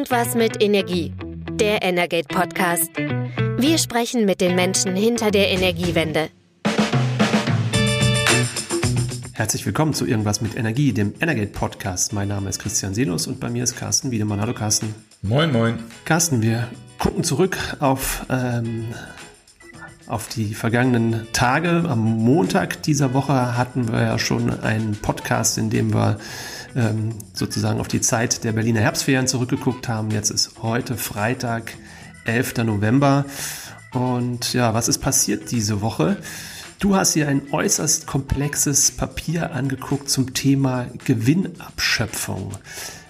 Irgendwas mit Energie. Der Energate Podcast. Wir sprechen mit den Menschen hinter der Energiewende. Herzlich willkommen zu Irgendwas mit Energie, dem Energate Podcast. Mein Name ist Christian Senus und bei mir ist Carsten Wiedemann. Hallo Carsten. Moin, moin. Carsten, wir gucken zurück auf, ähm, auf die vergangenen Tage. Am Montag dieser Woche hatten wir ja schon einen Podcast, in dem wir ähm, sozusagen auf die Zeit der Berliner Herbstferien zurückgeguckt haben. Jetzt ist heute Freitag, 11. November. Und ja, was ist passiert diese Woche? Du hast dir ein äußerst komplexes Papier angeguckt zum Thema Gewinnabschöpfung.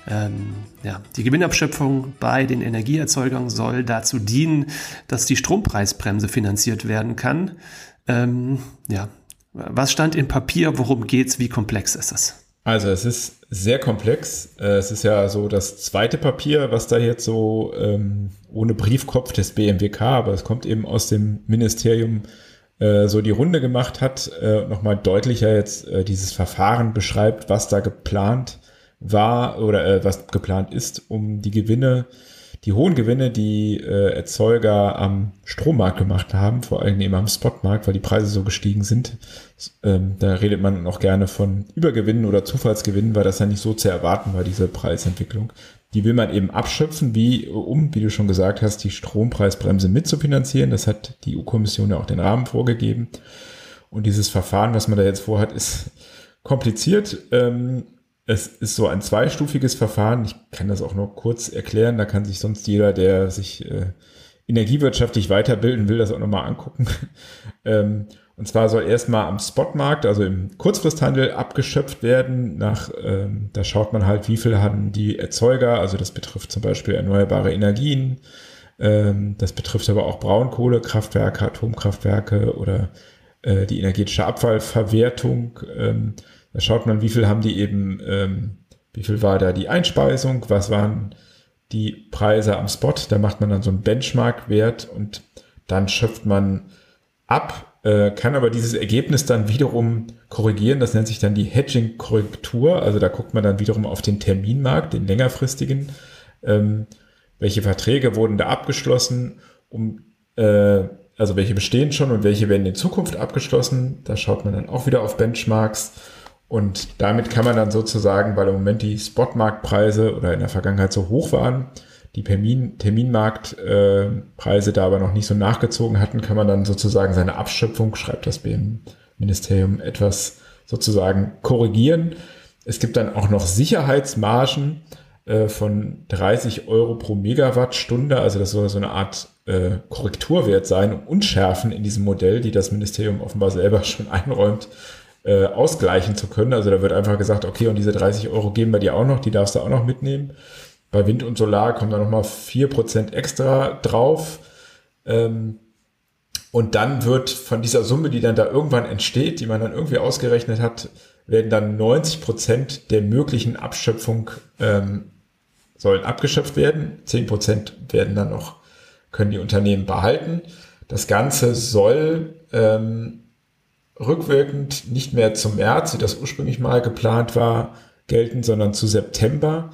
Ähm, ja, die Gewinnabschöpfung bei den Energieerzeugern soll dazu dienen, dass die Strompreisbremse finanziert werden kann. Ähm, ja, was stand im Papier? Worum geht's? Wie komplex ist das? Also es ist sehr komplex. Äh, es ist ja so das zweite Papier, was da jetzt so ähm, ohne Briefkopf des BMWK, aber es kommt eben aus dem Ministerium äh, so die Runde gemacht hat, äh, nochmal deutlicher jetzt äh, dieses Verfahren beschreibt, was da geplant war oder äh, was geplant ist, um die Gewinne die hohen Gewinne, die äh, Erzeuger am Strommarkt gemacht haben, vor allem eben am Spotmarkt, weil die Preise so gestiegen sind. Ähm, da redet man auch gerne von Übergewinnen oder Zufallsgewinnen, weil das ja nicht so zu erwarten war, diese Preisentwicklung. Die will man eben abschöpfen, wie, um, wie du schon gesagt hast, die Strompreisbremse mitzufinanzieren. Das hat die EU-Kommission ja auch den Rahmen vorgegeben. Und dieses Verfahren, was man da jetzt vorhat, ist kompliziert. Ähm, es ist so ein zweistufiges Verfahren. Ich kann das auch nur kurz erklären. Da kann sich sonst jeder, der sich äh, energiewirtschaftlich weiterbilden will, das auch nochmal angucken. ähm, und zwar soll erstmal am Spotmarkt, also im Kurzfristhandel, abgeschöpft werden. Nach, ähm, da schaut man halt, wie viel haben die Erzeuger. Also das betrifft zum Beispiel erneuerbare Energien. Ähm, das betrifft aber auch Braunkohlekraftwerke, Atomkraftwerke oder äh, die energetische Abfallverwertung. Da schaut man, wie viel haben die eben, ähm, wie viel war da die Einspeisung, was waren die Preise am Spot. Da macht man dann so einen Benchmark-Wert und dann schöpft man ab, äh, kann aber dieses Ergebnis dann wiederum korrigieren. Das nennt sich dann die Hedging-Korrektur. Also da guckt man dann wiederum auf den Terminmarkt, den längerfristigen. Ähm, welche Verträge wurden da abgeschlossen, um äh, also welche bestehen schon und welche werden in Zukunft abgeschlossen. Da schaut man dann auch wieder auf Benchmarks und damit kann man dann sozusagen, weil im Moment die Spotmarktpreise oder in der Vergangenheit so hoch waren, die Termin, Terminmarktpreise äh, da aber noch nicht so nachgezogen hatten, kann man dann sozusagen seine Abschöpfung, schreibt das BM-Ministerium, etwas sozusagen korrigieren. Es gibt dann auch noch Sicherheitsmargen äh, von 30 Euro pro Megawattstunde. Also das soll so eine Art äh, Korrekturwert sein, um Unschärfen in diesem Modell, die das Ministerium offenbar selber schon einräumt, äh, ausgleichen zu können. Also da wird einfach gesagt, okay, und diese 30 Euro geben wir dir auch noch, die darfst du auch noch mitnehmen. Bei Wind und Solar kommen da nochmal 4% extra drauf. Ähm, und dann wird von dieser Summe, die dann da irgendwann entsteht, die man dann irgendwie ausgerechnet hat, werden dann 90 Prozent der möglichen Abschöpfung ähm, sollen abgeschöpft werden. 10 Prozent werden dann noch, können die Unternehmen behalten. Das Ganze soll ähm, rückwirkend nicht mehr zum März, wie das ursprünglich mal geplant war, gelten, sondern zu September.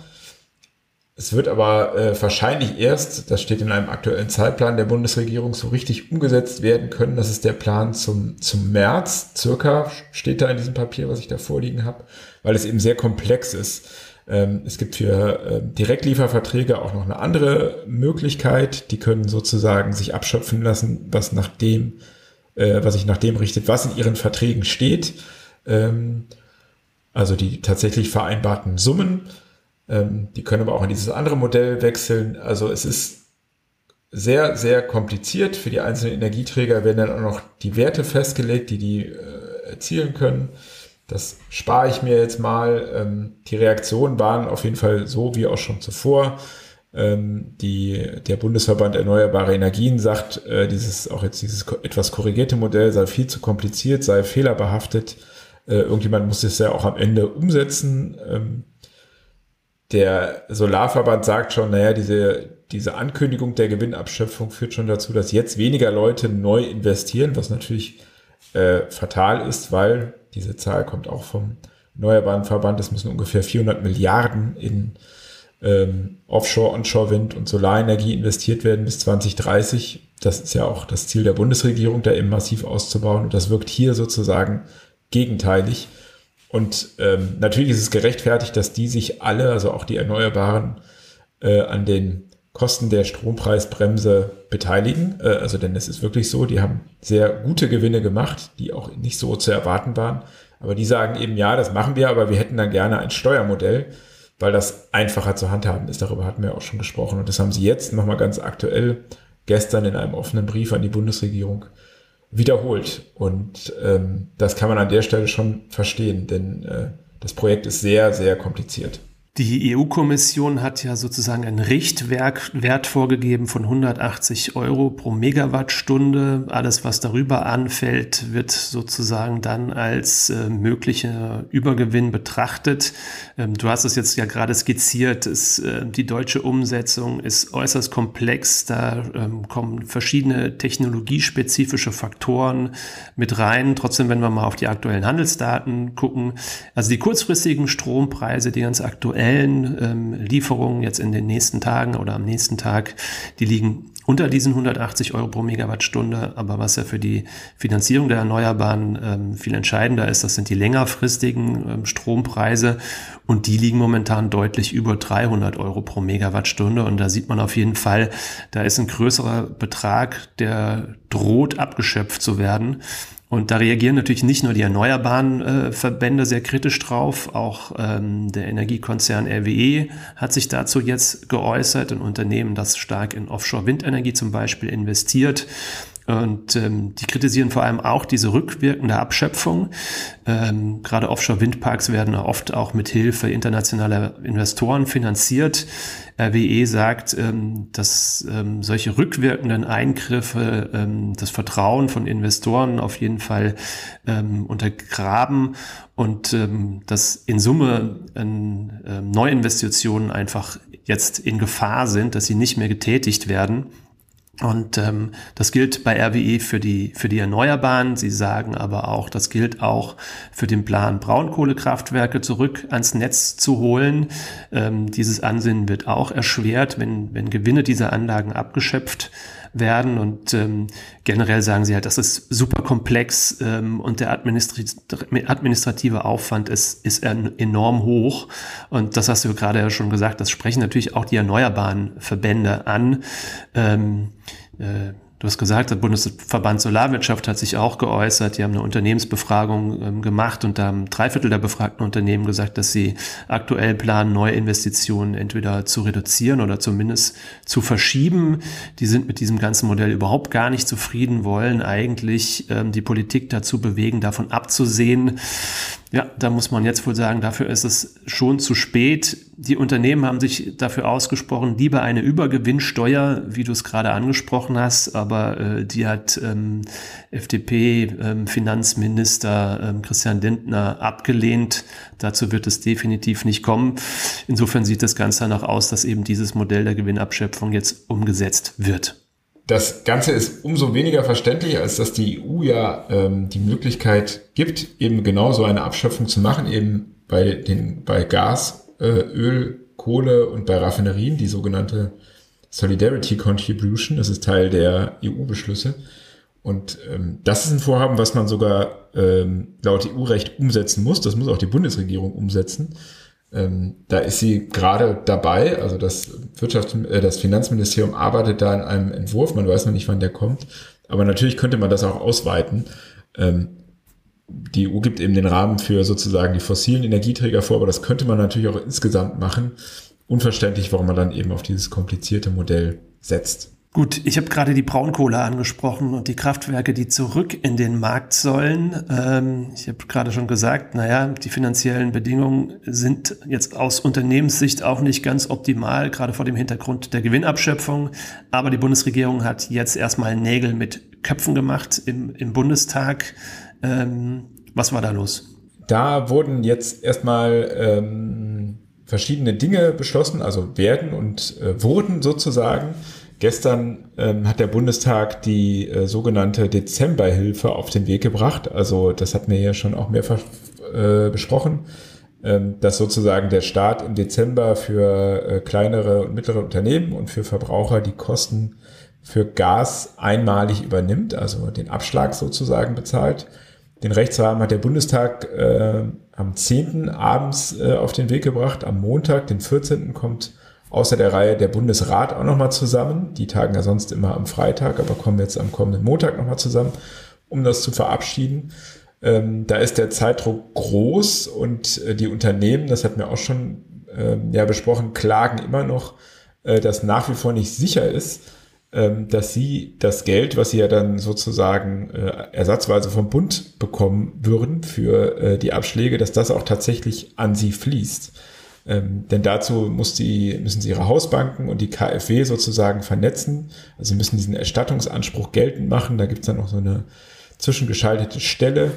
Es wird aber äh, wahrscheinlich erst, das steht in einem aktuellen Zeitplan der Bundesregierung, so richtig umgesetzt werden können. Das ist der Plan zum, zum März, circa, steht da in diesem Papier, was ich da vorliegen habe, weil es eben sehr komplex ist. Ähm, es gibt für äh, Direktlieferverträge auch noch eine andere Möglichkeit. Die können sozusagen sich abschöpfen lassen, was nach dem äh, was sich nach dem richtet, was in ihren Verträgen steht. Ähm, also die tatsächlich vereinbarten Summen. Ähm, die können aber auch in dieses andere Modell wechseln. Also es ist sehr, sehr kompliziert. Für die einzelnen Energieträger werden dann auch noch die Werte festgelegt, die die äh, erzielen können. Das spare ich mir jetzt mal. Ähm, die Reaktionen waren auf jeden Fall so wie auch schon zuvor. Ähm, die, der Bundesverband Erneuerbare Energien sagt, äh, dieses, auch jetzt dieses etwas korrigierte Modell sei viel zu kompliziert, sei fehlerbehaftet. Äh, irgendjemand muss es ja auch am Ende umsetzen. Ähm, der Solarverband sagt schon, naja, diese, diese Ankündigung der Gewinnabschöpfung führt schon dazu, dass jetzt weniger Leute neu investieren, was natürlich äh, fatal ist, weil diese Zahl kommt auch vom Erneuerbaren Verband, es müssen ungefähr 400 Milliarden in ähm, Offshore, Onshore-Wind und Solarenergie investiert werden bis 2030. Das ist ja auch das Ziel der Bundesregierung, da eben massiv auszubauen. Und das wirkt hier sozusagen gegenteilig. Und ähm, natürlich ist es gerechtfertigt, dass die sich alle, also auch die Erneuerbaren, äh, an den Kosten der Strompreisbremse beteiligen. Äh, also denn es ist wirklich so, die haben sehr gute Gewinne gemacht, die auch nicht so zu erwarten waren. Aber die sagen eben, ja, das machen wir, aber wir hätten dann gerne ein Steuermodell, weil das einfacher zu handhaben ist. Darüber hatten wir auch schon gesprochen. Und das haben sie jetzt nochmal ganz aktuell gestern in einem offenen Brief an die Bundesregierung wiederholt. Und ähm, das kann man an der Stelle schon verstehen, denn äh, das Projekt ist sehr, sehr kompliziert. Die EU-Kommission hat ja sozusagen einen Richtwert vorgegeben von 180 Euro pro Megawattstunde. Alles, was darüber anfällt, wird sozusagen dann als äh, möglicher Übergewinn betrachtet. Ähm, du hast es jetzt ja gerade skizziert. Es, äh, die deutsche Umsetzung ist äußerst komplex. Da ähm, kommen verschiedene technologiespezifische Faktoren mit rein. Trotzdem, wenn wir mal auf die aktuellen Handelsdaten gucken, also die kurzfristigen Strompreise, die ganz aktuell schnellen ähm, Lieferungen jetzt in den nächsten Tagen oder am nächsten Tag, die liegen unter diesen 180 Euro pro Megawattstunde. Aber was ja für die Finanzierung der Erneuerbaren ähm, viel entscheidender ist, das sind die längerfristigen ähm, Strompreise und die liegen momentan deutlich über 300 Euro pro Megawattstunde. Und da sieht man auf jeden Fall, da ist ein größerer Betrag, der droht abgeschöpft zu werden. Und da reagieren natürlich nicht nur die erneuerbaren äh, Verbände sehr kritisch drauf, auch ähm, der Energiekonzern RWE hat sich dazu jetzt geäußert, ein Unternehmen, das stark in Offshore-Windenergie zum Beispiel investiert. Und ähm, die kritisieren vor allem auch diese rückwirkende Abschöpfung. Ähm, gerade Offshore-Windparks werden oft auch mit Hilfe internationaler Investoren finanziert. RWE sagt, ähm, dass ähm, solche rückwirkenden Eingriffe ähm, das Vertrauen von Investoren auf jeden Fall ähm, untergraben und ähm, dass in Summe ähm, Neuinvestitionen einfach jetzt in Gefahr sind, dass sie nicht mehr getätigt werden. Und ähm, das gilt bei RWE für die, für die Erneuerbaren. Sie sagen aber auch, das gilt auch für den Plan, Braunkohlekraftwerke zurück ans Netz zu holen. Ähm, dieses Ansinnen wird auch erschwert, wenn, wenn Gewinne dieser Anlagen abgeschöpft werden. Und ähm, generell sagen sie halt, das ist super komplex ähm, und der administrative Aufwand ist, ist enorm hoch. Und das hast du gerade ja schon gesagt, das sprechen natürlich auch die erneuerbaren Verbände an. Ähm, äh, Du hast gesagt, der Bundesverband Solarwirtschaft hat sich auch geäußert. Die haben eine Unternehmensbefragung ähm, gemacht und da haben drei Viertel der befragten Unternehmen gesagt, dass sie aktuell planen, neue Investitionen entweder zu reduzieren oder zumindest zu verschieben. Die sind mit diesem ganzen Modell überhaupt gar nicht zufrieden, wollen eigentlich ähm, die Politik dazu bewegen, davon abzusehen. Ja, da muss man jetzt wohl sagen, dafür ist es schon zu spät. Die Unternehmen haben sich dafür ausgesprochen, lieber eine Übergewinnsteuer, wie du es gerade angesprochen hast, aber äh, die hat ähm, FDP-Finanzminister ähm, ähm, Christian Lindner abgelehnt. Dazu wird es definitiv nicht kommen. Insofern sieht das Ganze danach aus, dass eben dieses Modell der Gewinnabschöpfung jetzt umgesetzt wird. Das Ganze ist umso weniger verständlich, als dass die EU ja ähm, die Möglichkeit gibt, eben genau so eine Abschöpfung zu machen, eben bei den bei Gas, äh, Öl, Kohle und bei Raffinerien, die sogenannte Solidarity Contribution, das ist Teil der EU-Beschlüsse. Und ähm, das ist ein Vorhaben, was man sogar ähm, laut EU-Recht umsetzen muss. Das muss auch die Bundesregierung umsetzen. Ähm, da ist sie gerade dabei, also das Wirtschafts-, äh, das Finanzministerium arbeitet da an einem Entwurf, man weiß noch nicht, wann der kommt, aber natürlich könnte man das auch ausweiten. Ähm, die EU gibt eben den Rahmen für sozusagen die fossilen Energieträger vor, aber das könnte man natürlich auch insgesamt machen. Unverständlich, warum man dann eben auf dieses komplizierte Modell setzt. Gut, ich habe gerade die Braunkohle angesprochen und die Kraftwerke, die zurück in den Markt sollen. Ähm, ich habe gerade schon gesagt, naja, die finanziellen Bedingungen sind jetzt aus Unternehmenssicht auch nicht ganz optimal, gerade vor dem Hintergrund der Gewinnabschöpfung. Aber die Bundesregierung hat jetzt erstmal Nägel mit Köpfen gemacht im, im Bundestag. Ähm, was war da los? Da wurden jetzt erstmal ähm, verschiedene Dinge beschlossen, also werden und äh, wurden sozusagen. Gestern ähm, hat der Bundestag die äh, sogenannte Dezemberhilfe auf den Weg gebracht. Also das hatten wir ja schon auch mehrfach äh, besprochen. ähm, dass sozusagen der Staat im Dezember für äh, kleinere und mittlere Unternehmen und für Verbraucher die Kosten für Gas einmalig übernimmt, also den Abschlag sozusagen bezahlt. Den Rechtsrahmen hat der Bundestag äh, am 10. abends äh, auf den Weg gebracht. Am Montag, den 14. kommt außer der Reihe der Bundesrat auch nochmal zusammen. Die tagen ja sonst immer am Freitag, aber kommen jetzt am kommenden Montag nochmal zusammen, um das zu verabschieden. Ähm, da ist der Zeitdruck groß und äh, die Unternehmen, das hatten wir auch schon äh, ja, besprochen, klagen immer noch, äh, dass nach wie vor nicht sicher ist, ähm, dass sie das Geld, was sie ja dann sozusagen äh, ersatzweise vom Bund bekommen würden für äh, die Abschläge, dass das auch tatsächlich an sie fließt. Ähm, denn dazu muss die, müssen sie ihre Hausbanken und die KfW sozusagen vernetzen. Also müssen diesen Erstattungsanspruch geltend machen. Da gibt es dann noch so eine zwischengeschaltete Stelle.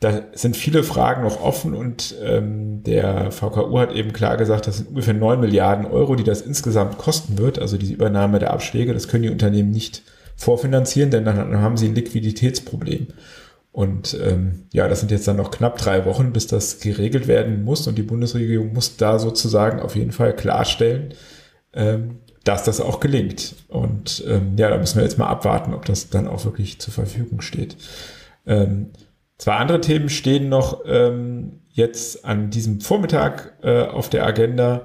Da sind viele Fragen noch offen und ähm, der VKU hat eben klar gesagt, das sind ungefähr 9 Milliarden Euro, die das insgesamt kosten wird, also diese Übernahme der Abschläge. Das können die Unternehmen nicht vorfinanzieren, denn dann haben sie ein Liquiditätsproblem. Und ähm, ja, das sind jetzt dann noch knapp drei Wochen, bis das geregelt werden muss. Und die Bundesregierung muss da sozusagen auf jeden Fall klarstellen, ähm, dass das auch gelingt. Und ähm, ja, da müssen wir jetzt mal abwarten, ob das dann auch wirklich zur Verfügung steht. Ähm, zwei andere Themen stehen noch ähm, jetzt an diesem Vormittag äh, auf der Agenda.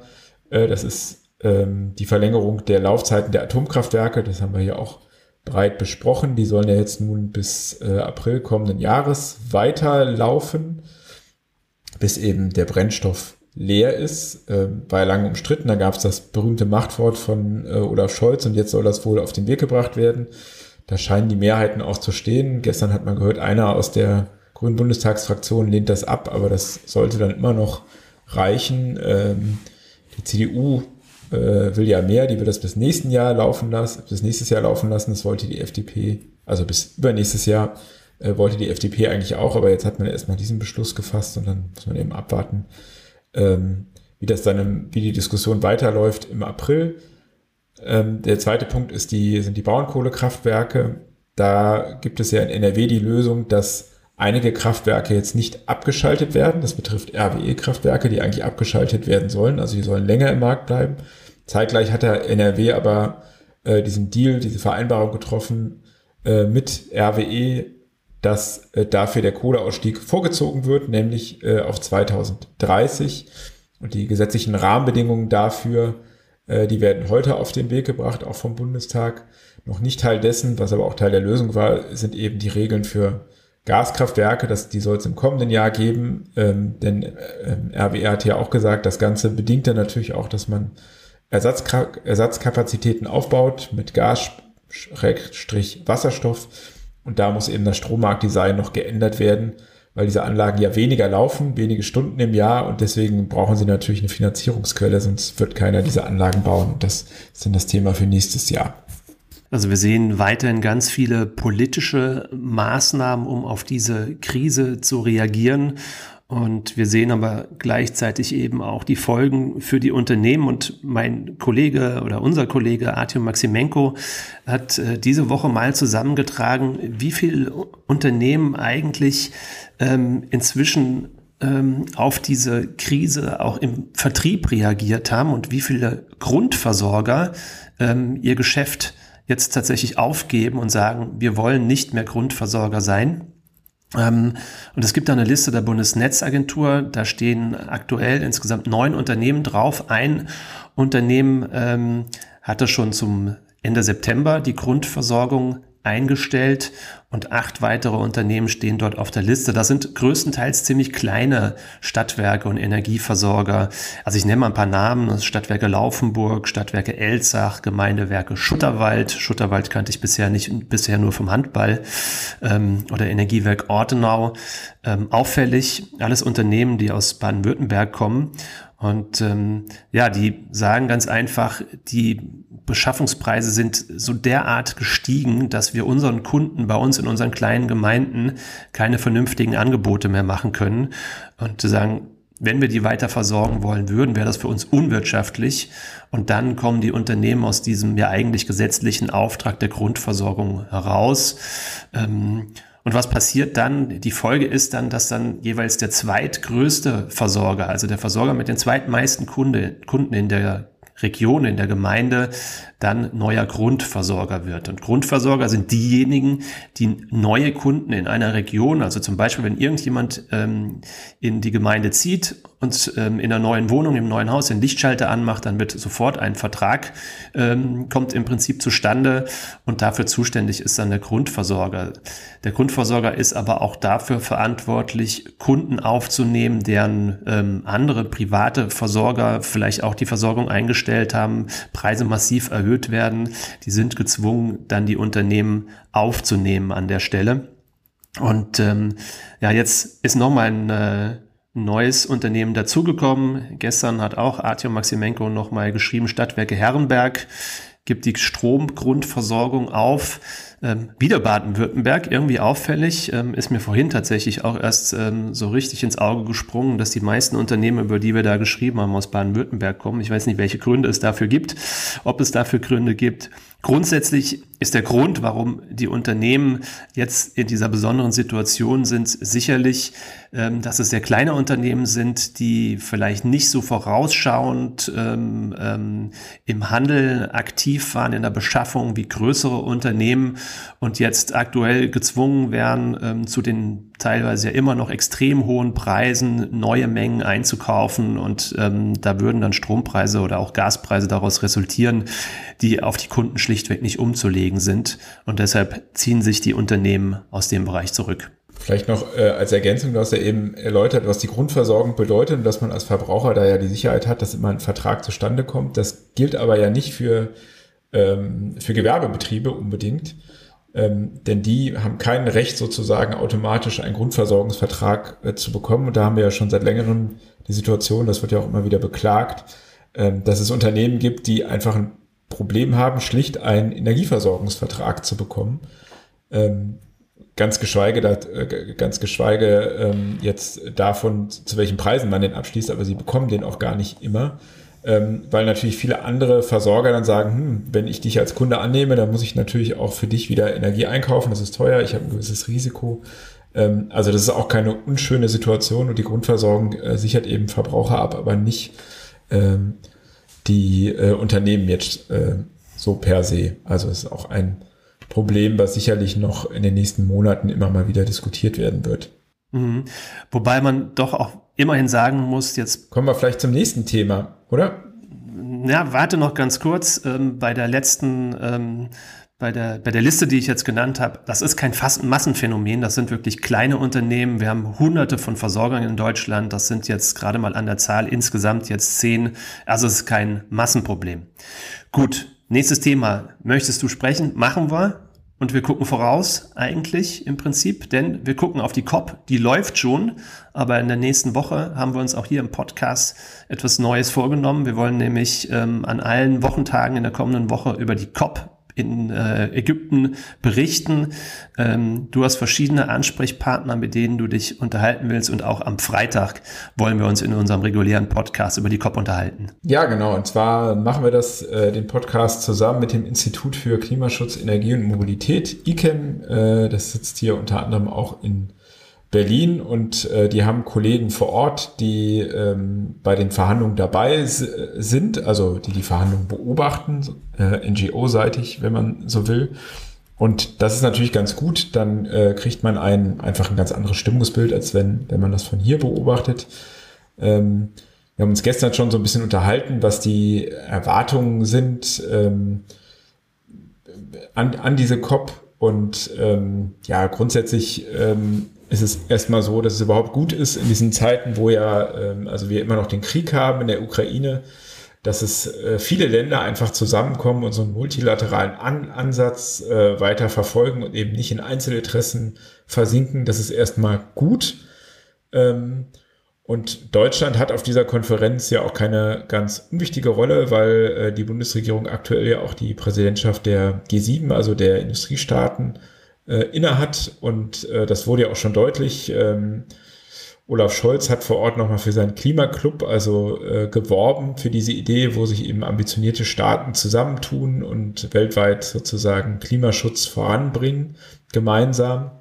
Äh, das ist ähm, die Verlängerung der Laufzeiten der Atomkraftwerke. Das haben wir hier auch breit besprochen. Die sollen ja jetzt nun bis äh, April kommenden Jahres weiterlaufen, bis eben der Brennstoff leer ist, äh, war ja lange umstritten. Da gab es das berühmte Machtwort von äh, Olaf Scholz und jetzt soll das wohl auf den Weg gebracht werden. Da scheinen die Mehrheiten auch zu stehen. Gestern hat man gehört, einer aus der Grünen Bundestagsfraktion lehnt das ab, aber das sollte dann immer noch reichen. Ähm, die CDU äh, will ja mehr, die will das bis nächsten Jahr laufen lassen, bis nächstes Jahr laufen lassen. Das wollte die FDP, also bis übernächstes Jahr äh, wollte die FDP eigentlich auch, aber jetzt hat man erstmal diesen Beschluss gefasst und dann muss man eben abwarten, ähm, wie das dann, im, wie die Diskussion weiterläuft im April. Ähm, der zweite Punkt ist die, sind die Braunkohlekraftwerke. Da gibt es ja in NRW die Lösung, dass einige Kraftwerke jetzt nicht abgeschaltet werden. Das betrifft RWE-Kraftwerke, die eigentlich abgeschaltet werden sollen. Also die sollen länger im Markt bleiben. Zeitgleich hat der NRW aber äh, diesen Deal, diese Vereinbarung getroffen äh, mit RWE, dass äh, dafür der Kohleausstieg vorgezogen wird, nämlich äh, auf 2030. Und die gesetzlichen Rahmenbedingungen dafür, äh, die werden heute auf den Weg gebracht, auch vom Bundestag. Noch nicht Teil dessen, was aber auch Teil der Lösung war, sind eben die Regeln für Gaskraftwerke, das, die soll es im kommenden Jahr geben, ähm, denn äh, RWE hat ja auch gesagt, das Ganze bedingt dann natürlich auch, dass man Ersatzka Ersatzkapazitäten aufbaut mit Gas, Wasserstoff und da muss eben das Strommarktdesign noch geändert werden, weil diese Anlagen ja weniger laufen, wenige Stunden im Jahr und deswegen brauchen sie natürlich eine Finanzierungsquelle, sonst wird keiner diese Anlagen bauen. Das ist dann das Thema für nächstes Jahr. Also wir sehen weiterhin ganz viele politische Maßnahmen, um auf diese Krise zu reagieren. Und wir sehen aber gleichzeitig eben auch die Folgen für die Unternehmen. Und mein Kollege oder unser Kollege Artyom Maximenko hat äh, diese Woche mal zusammengetragen, wie viele Unternehmen eigentlich ähm, inzwischen ähm, auf diese Krise auch im Vertrieb reagiert haben und wie viele Grundversorger ähm, ihr Geschäft jetzt tatsächlich aufgeben und sagen, wir wollen nicht mehr Grundversorger sein und es gibt da eine Liste der Bundesnetzagentur, da stehen aktuell insgesamt neun Unternehmen drauf. Ein Unternehmen ähm, hatte schon zum Ende September die Grundversorgung eingestellt und acht weitere Unternehmen stehen dort auf der Liste. Das sind größtenteils ziemlich kleine Stadtwerke und Energieversorger. Also ich nenne mal ein paar Namen. Stadtwerke Laufenburg, Stadtwerke Elzach, Gemeindewerke Schutterwald. Schutterwald kannte ich bisher nicht, bisher nur vom Handball ähm, oder Energiewerk Ortenau. Ähm, auffällig, alles Unternehmen, die aus Baden-Württemberg kommen. Und ähm, ja, die sagen ganz einfach, die Beschaffungspreise sind so derart gestiegen, dass wir unseren Kunden bei uns in unseren kleinen Gemeinden keine vernünftigen Angebote mehr machen können. Und sagen, wenn wir die weiter versorgen wollen würden, wäre das für uns unwirtschaftlich. Und dann kommen die Unternehmen aus diesem ja eigentlich gesetzlichen Auftrag der Grundversorgung heraus. Ähm, Und was passiert dann? Die Folge ist dann, dass dann jeweils der zweitgrößte Versorger, also der Versorger mit den zweitmeisten Kunde, Kunden in der Region, in der Gemeinde dann neuer Grundversorger wird. Und Grundversorger sind diejenigen, die neue Kunden in einer Region, also zum Beispiel, wenn irgendjemand ähm, in die Gemeinde zieht und ähm, in einer neuen Wohnung, im neuen Haus den Lichtschalter anmacht, dann wird sofort ein Vertrag, ähm, kommt im Prinzip zustande und dafür zuständig ist dann der Grundversorger. Der Grundversorger ist aber auch dafür verantwortlich, Kunden aufzunehmen, deren ähm, andere private Versorger vielleicht auch die Versorgung eingestellt haben, Preise massiv erhöht erhöht werden, die sind gezwungen, dann die Unternehmen aufzunehmen an der Stelle. Und ähm, ja, jetzt ist nochmal ein äh, neues Unternehmen dazugekommen. Gestern hat auch Artyom Maximenko nochmal geschrieben, Stadtwerke Herrenberg gibt die Stromgrundversorgung auf. Ähm, wieder Baden-Württemberg, irgendwie auffällig, ähm, ist mir vorhin tatsächlich auch erst ähm, so richtig ins Auge gesprungen, dass die meisten Unternehmen, über die wir da geschrieben haben, aus Baden-Württemberg kommen. Ich weiß nicht, welche Gründe es dafür gibt, ob es dafür Gründe gibt. Grundsätzlich ist der Grund, warum die Unternehmen jetzt in dieser besonderen Situation sind, sicherlich, ähm, dass es sehr kleine Unternehmen sind, die vielleicht nicht so vorausschauend ähm, ähm, im Handel aktiv waren, in der Beschaffung wie größere Unternehmen und jetzt aktuell gezwungen werden, zu den teilweise ja immer noch extrem hohen Preisen neue Mengen einzukaufen und ähm, da würden dann Strompreise oder auch Gaspreise daraus resultieren, die auf die Kunden schlichtweg nicht umzulegen sind und deshalb ziehen sich die Unternehmen aus dem Bereich zurück. Vielleicht noch äh, als Ergänzung, du hast ja eben erläutert, was die Grundversorgung bedeutet und dass man als Verbraucher da ja die Sicherheit hat, dass immer ein Vertrag zustande kommt. Das gilt aber ja nicht für, ähm, für Gewerbebetriebe unbedingt ähm, denn die haben kein Recht sozusagen automatisch einen Grundversorgungsvertrag äh, zu bekommen. Und da haben wir ja schon seit längerem die Situation, das wird ja auch immer wieder beklagt, ähm, dass es Unternehmen gibt, die einfach ein Problem haben, schlicht einen Energieversorgungsvertrag zu bekommen. Ähm, ganz geschweige, äh, ganz geschweige ähm, jetzt davon, zu welchen Preisen man den abschließt, aber sie bekommen den auch gar nicht immer ähm, weil natürlich viele andere Versorger dann sagen, hm, wenn ich dich als Kunde annehme, dann muss ich natürlich auch für dich wieder Energie einkaufen, das ist teuer, ich habe ein gewisses Risiko. Ähm, also das ist auch keine unschöne Situation und die Grundversorgung äh, sichert eben Verbraucher ab, aber nicht ähm, die äh, Unternehmen jetzt äh, so per se. Also es ist auch ein Problem, was sicherlich noch in den nächsten Monaten immer mal wieder diskutiert werden wird. Mhm. Wobei man doch auch immerhin sagen muss, jetzt. Kommen wir vielleicht zum nächsten Thema, oder? Ja, warte noch ganz kurz. Ähm, bei der letzten, ähm, bei der, bei der Liste, die ich jetzt genannt habe, das ist kein Fass Massenphänomen, das sind wirklich kleine Unternehmen. Wir haben hunderte von Versorgern in Deutschland, das sind jetzt gerade mal an der Zahl insgesamt jetzt zehn. Also es ist kein Massenproblem. Gut, nächstes Thema. Möchtest du sprechen? Machen wir. Und wir gucken voraus eigentlich im Prinzip, denn wir gucken auf die COP, die läuft schon, aber in der nächsten Woche haben wir uns auch hier im Podcast etwas Neues vorgenommen. Wir wollen nämlich ähm, an allen Wochentagen in der kommenden Woche über die COP in äh, Ägypten berichten. Ähm, du hast verschiedene Ansprechpartner, mit denen du dich unterhalten willst und auch am Freitag wollen wir uns in unserem regulären Podcast über die COP unterhalten. Ja, genau. Und zwar machen wir das, äh, den Podcast zusammen mit dem Institut für Klimaschutz, Energie und Mobilität, ICEM. Äh, das sitzt hier unter anderem auch in Berlin und äh, die haben Kollegen vor Ort, die ähm, bei den Verhandlungen dabei sind, also die die Verhandlungen beobachten, äh, NGO-seitig, wenn man so will. Und das ist natürlich ganz gut, dann äh, kriegt man ein, einfach ein ganz anderes Stimmungsbild, als wenn, wenn man das von hier beobachtet. Ähm, wir haben uns gestern schon so ein bisschen unterhalten, was die Erwartungen sind ähm, an, an diese COP. Und ähm, ja, grundsätzlich ähm, ist es erstmal so, dass es überhaupt gut ist in diesen Zeiten, wo ja, ähm, also wir immer noch den Krieg haben in der Ukraine, dass es äh, viele Länder einfach zusammenkommen und so einen multilateralen An Ansatz äh, weiter verfolgen und eben nicht in Einzelinteressen versinken. Das ist erstmal gut. Ähm, und Deutschland hat auf dieser Konferenz ja auch keine ganz unwichtige Rolle, weil äh, die Bundesregierung aktuell ja auch die Präsidentschaft der G7, also der Industriestaaten, äh, innehat. Und äh, das wurde ja auch schon deutlich. Ähm, Olaf Scholz hat vor Ort nochmal für seinen Klimaclub also äh, geworben für diese Idee, wo sich eben ambitionierte Staaten zusammentun und weltweit sozusagen Klimaschutz voranbringen, gemeinsam.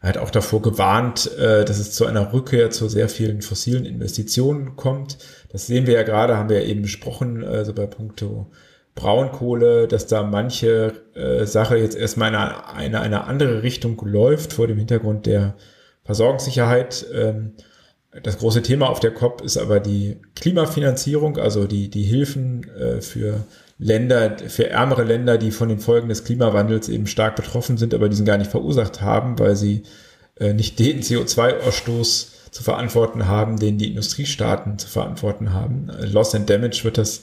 Er hat auch davor gewarnt, äh, dass es zu einer Rückkehr zu sehr vielen fossilen Investitionen kommt. Das sehen wir ja gerade, haben wir ja eben besprochen, also bei Punkto Braunkohle, dass da manche äh, Sache jetzt erstmal in eine, eine, eine andere Richtung läuft vor dem Hintergrund der Versorgungssicherheit. Ähm, das große Thema auf der COP ist aber die Klimafinanzierung, also die, die Hilfen äh, für Länder, für ärmere Länder, die von den Folgen des Klimawandels eben stark betroffen sind, aber diesen gar nicht verursacht haben, weil sie äh, nicht den CO2-Ausstoß zu verantworten haben, den die Industriestaaten zu verantworten haben. Loss and Damage wird das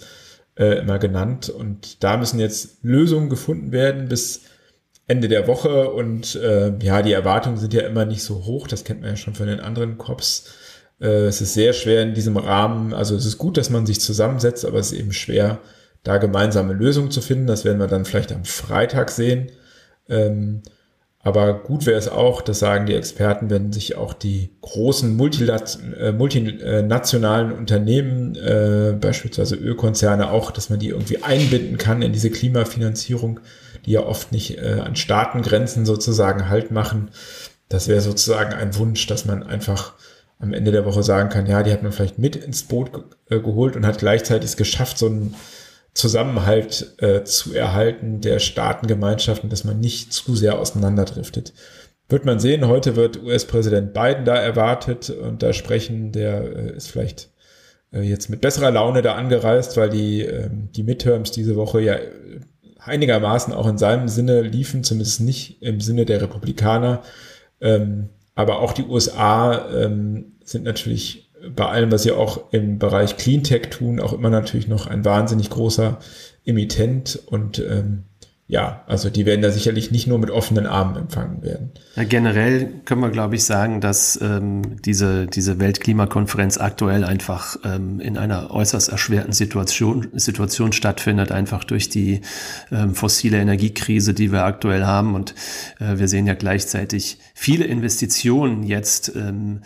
äh, immer genannt. Und da müssen jetzt Lösungen gefunden werden bis Ende der Woche. Und äh, ja, die Erwartungen sind ja immer nicht so hoch. Das kennt man ja schon von den anderen Cops. Äh, es ist sehr schwer in diesem Rahmen. Also es ist gut, dass man sich zusammensetzt, aber es ist eben schwer, da gemeinsame Lösungen zu finden. Das werden wir dann vielleicht am Freitag sehen. Ähm, aber gut wäre es auch, das sagen die Experten, wenn sich auch die großen äh, multinationalen Unternehmen, äh, beispielsweise Ölkonzerne auch, dass man die irgendwie einbinden kann in diese Klimafinanzierung, die ja oft nicht äh, an Staatengrenzen sozusagen Halt machen. Das wäre sozusagen ein Wunsch, dass man einfach am Ende der Woche sagen kann, ja, die hat man vielleicht mit ins Boot ge äh, geholt und hat gleichzeitig es geschafft, so ein Zusammenhalt äh, zu erhalten der Staatengemeinschaften, dass man nicht zu sehr auseinanderdriftet. Wird man sehen, heute wird US-Präsident Biden da erwartet und da sprechen, der äh, ist vielleicht äh, jetzt mit besserer Laune da angereist, weil die, äh, die Midterms diese Woche ja einigermaßen auch in seinem Sinne liefen, zumindest nicht im Sinne der Republikaner. Ähm, aber auch die USA ähm, sind natürlich bei allem, was sie auch im Bereich Cleantech tun, auch immer natürlich noch ein wahnsinnig großer Emittent und ähm, ja, also die werden da sicherlich nicht nur mit offenen Armen empfangen werden. Ja, generell können wir, glaube ich, sagen, dass ähm, diese, diese Weltklimakonferenz aktuell einfach ähm, in einer äußerst erschwerten Situation, Situation stattfindet, einfach durch die ähm, fossile Energiekrise, die wir aktuell haben. Und äh, wir sehen ja gleichzeitig viele Investitionen jetzt ähm,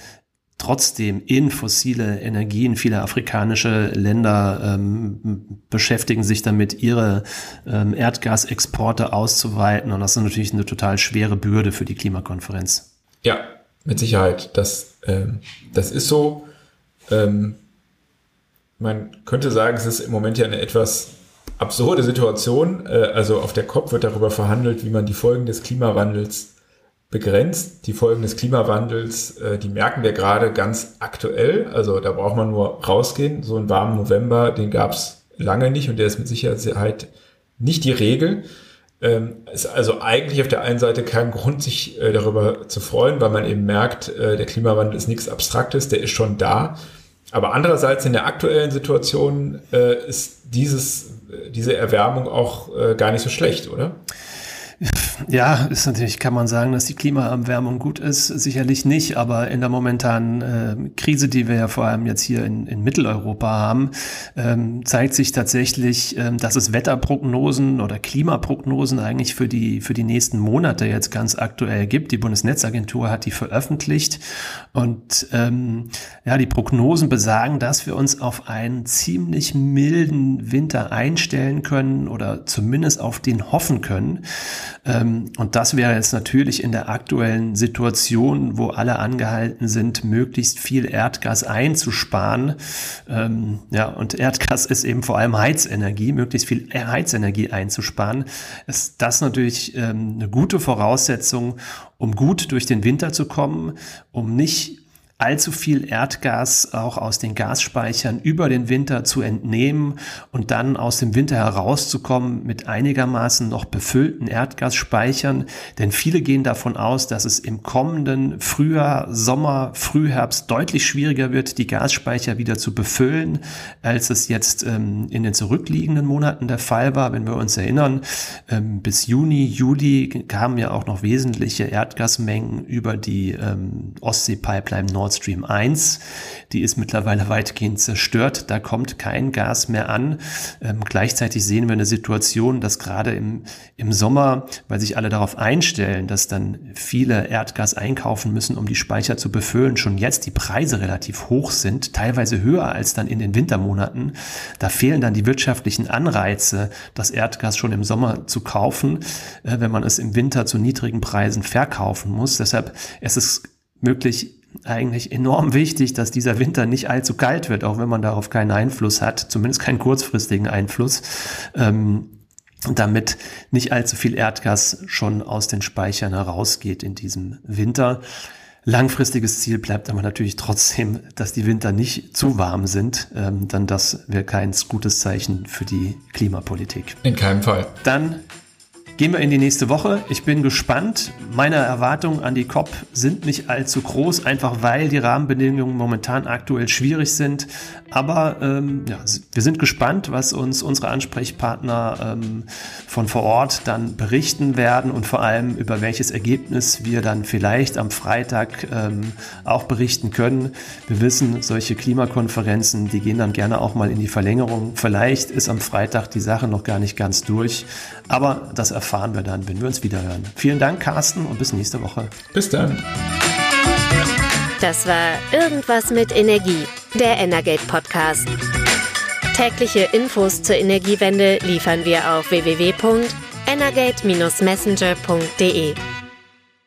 trotzdem in fossile Energien. Viele afrikanische Länder ähm, beschäftigen sich damit, ihre ähm, Erdgasexporte auszuweiten. Und das ist natürlich eine total schwere Bürde für die Klimakonferenz. Ja, mit Sicherheit. Das, ähm, das ist so. Ähm, man könnte sagen, es ist im Moment ja eine etwas absurde Situation. Äh, also auf der COP wird darüber verhandelt, wie man die Folgen des Klimawandels begrenzt. Die Folgen des Klimawandels, äh, die merken wir gerade ganz aktuell. Also da braucht man nur rausgehen. So einen warmen November, den gab es lange nicht und der ist mit Sicherheit nicht die Regel. Ähm, ist also eigentlich auf der einen Seite kein Grund, sich äh, darüber zu freuen, weil man eben merkt, äh, der Klimawandel ist nichts Abstraktes, der ist schon da. Aber andererseits in der aktuellen Situation äh, ist dieses, äh, diese Erwärmung auch äh, gar nicht so schlecht, oder? Ja, ist natürlich, kann man sagen, dass die Klimaerwärmung gut ist. Sicherlich nicht, aber in der momentanen äh, Krise, die wir ja vor allem jetzt hier in, in Mitteleuropa haben, ähm, zeigt sich tatsächlich, ähm, dass es Wetterprognosen oder Klimaprognosen eigentlich für die, für die nächsten Monate jetzt ganz aktuell gibt. Die Bundesnetzagentur hat die veröffentlicht und ähm, ja, die Prognosen besagen, dass wir uns auf einen ziemlich milden Winter einstellen können oder zumindest auf den hoffen können. Ähm, und das wäre jetzt natürlich in der aktuellen Situation, wo alle angehalten sind, möglichst viel Erdgas einzusparen. Ähm, ja, und Erdgas ist eben vor allem Heizenergie, möglichst viel Heizenergie einzusparen. Ist das natürlich ähm, eine gute Voraussetzung, um gut durch den Winter zu kommen, um nicht allzu viel Erdgas auch aus den Gasspeichern über den Winter zu entnehmen und dann aus dem Winter herauszukommen mit einigermaßen noch befüllten Erdgasspeichern. Denn viele gehen davon aus, dass es im kommenden Frühjahr, Sommer, Frühherbst deutlich schwieriger wird, die Gasspeicher wieder zu befüllen, als es jetzt ähm, in den zurückliegenden Monaten der Fall war. Wenn wir uns erinnern, ähm, bis Juni, Juli kamen ja auch noch wesentliche Erdgasmengen über die ähm, Ostsee-Pipeline Nord Nord Stream 1. Die ist mittlerweile weitgehend zerstört. Da kommt kein Gas mehr an. Ähm, gleichzeitig sehen wir eine Situation, dass gerade im, im Sommer, weil sich alle darauf einstellen, dass dann viele Erdgas einkaufen müssen, um die Speicher zu befüllen, schon jetzt die Preise relativ hoch sind, teilweise höher als dann in den Wintermonaten. Da fehlen dann die wirtschaftlichen Anreize, das Erdgas schon im Sommer zu kaufen, äh, wenn man es im Winter zu niedrigen Preisen verkaufen muss. Deshalb es ist es möglich eigentlich enorm wichtig, dass dieser Winter nicht allzu kalt wird, auch wenn man darauf keinen Einfluss hat, zumindest keinen kurzfristigen Einfluss, ähm, damit nicht allzu viel Erdgas schon aus den Speichern herausgeht in diesem Winter. Langfristiges Ziel bleibt aber natürlich trotzdem, dass die Winter nicht zu warm sind, ähm, dann das wäre kein gutes Zeichen für die Klimapolitik. In keinem Fall. Dann Gehen wir in die nächste Woche. Ich bin gespannt. Meine Erwartungen an die COP sind nicht allzu groß, einfach weil die Rahmenbedingungen momentan aktuell schwierig sind. Aber ähm, ja, wir sind gespannt, was uns unsere Ansprechpartner ähm, von vor Ort dann berichten werden und vor allem über welches Ergebnis wir dann vielleicht am Freitag ähm, auch berichten können. Wir wissen, solche Klimakonferenzen, die gehen dann gerne auch mal in die Verlängerung. Vielleicht ist am Freitag die Sache noch gar nicht ganz durch, aber das erfahren wir dann, wenn wir uns wiederhören. Vielen Dank, Carsten, und bis nächste Woche. Bis dann. Das war Irgendwas mit Energie, der Energate Podcast. Tägliche Infos zur Energiewende liefern wir auf www.energate-messenger.de.